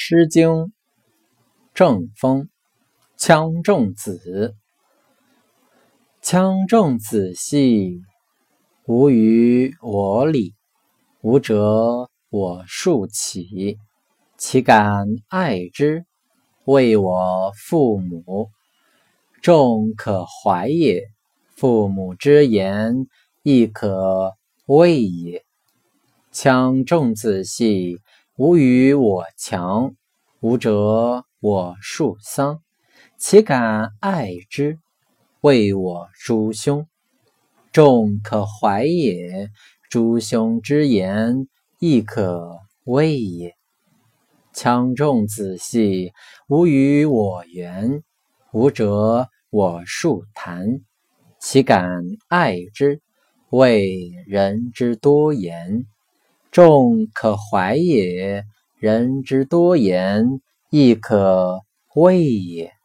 诗经·郑风，羌仲子。羌仲子兮，无与我里。吾者我庶起，岂敢爱之？谓我父母。众可怀也，父母之言，亦可畏也。羌仲子兮。吾与我强，吾者我庶桑，岂敢爱之？谓我诸兄。众可怀也，诸兄之言，亦可畏也。羌众子兮，吾与我言，吾者我庶谈，岂敢爱之？谓人之多言。众可怀也，人之多言，亦可畏也。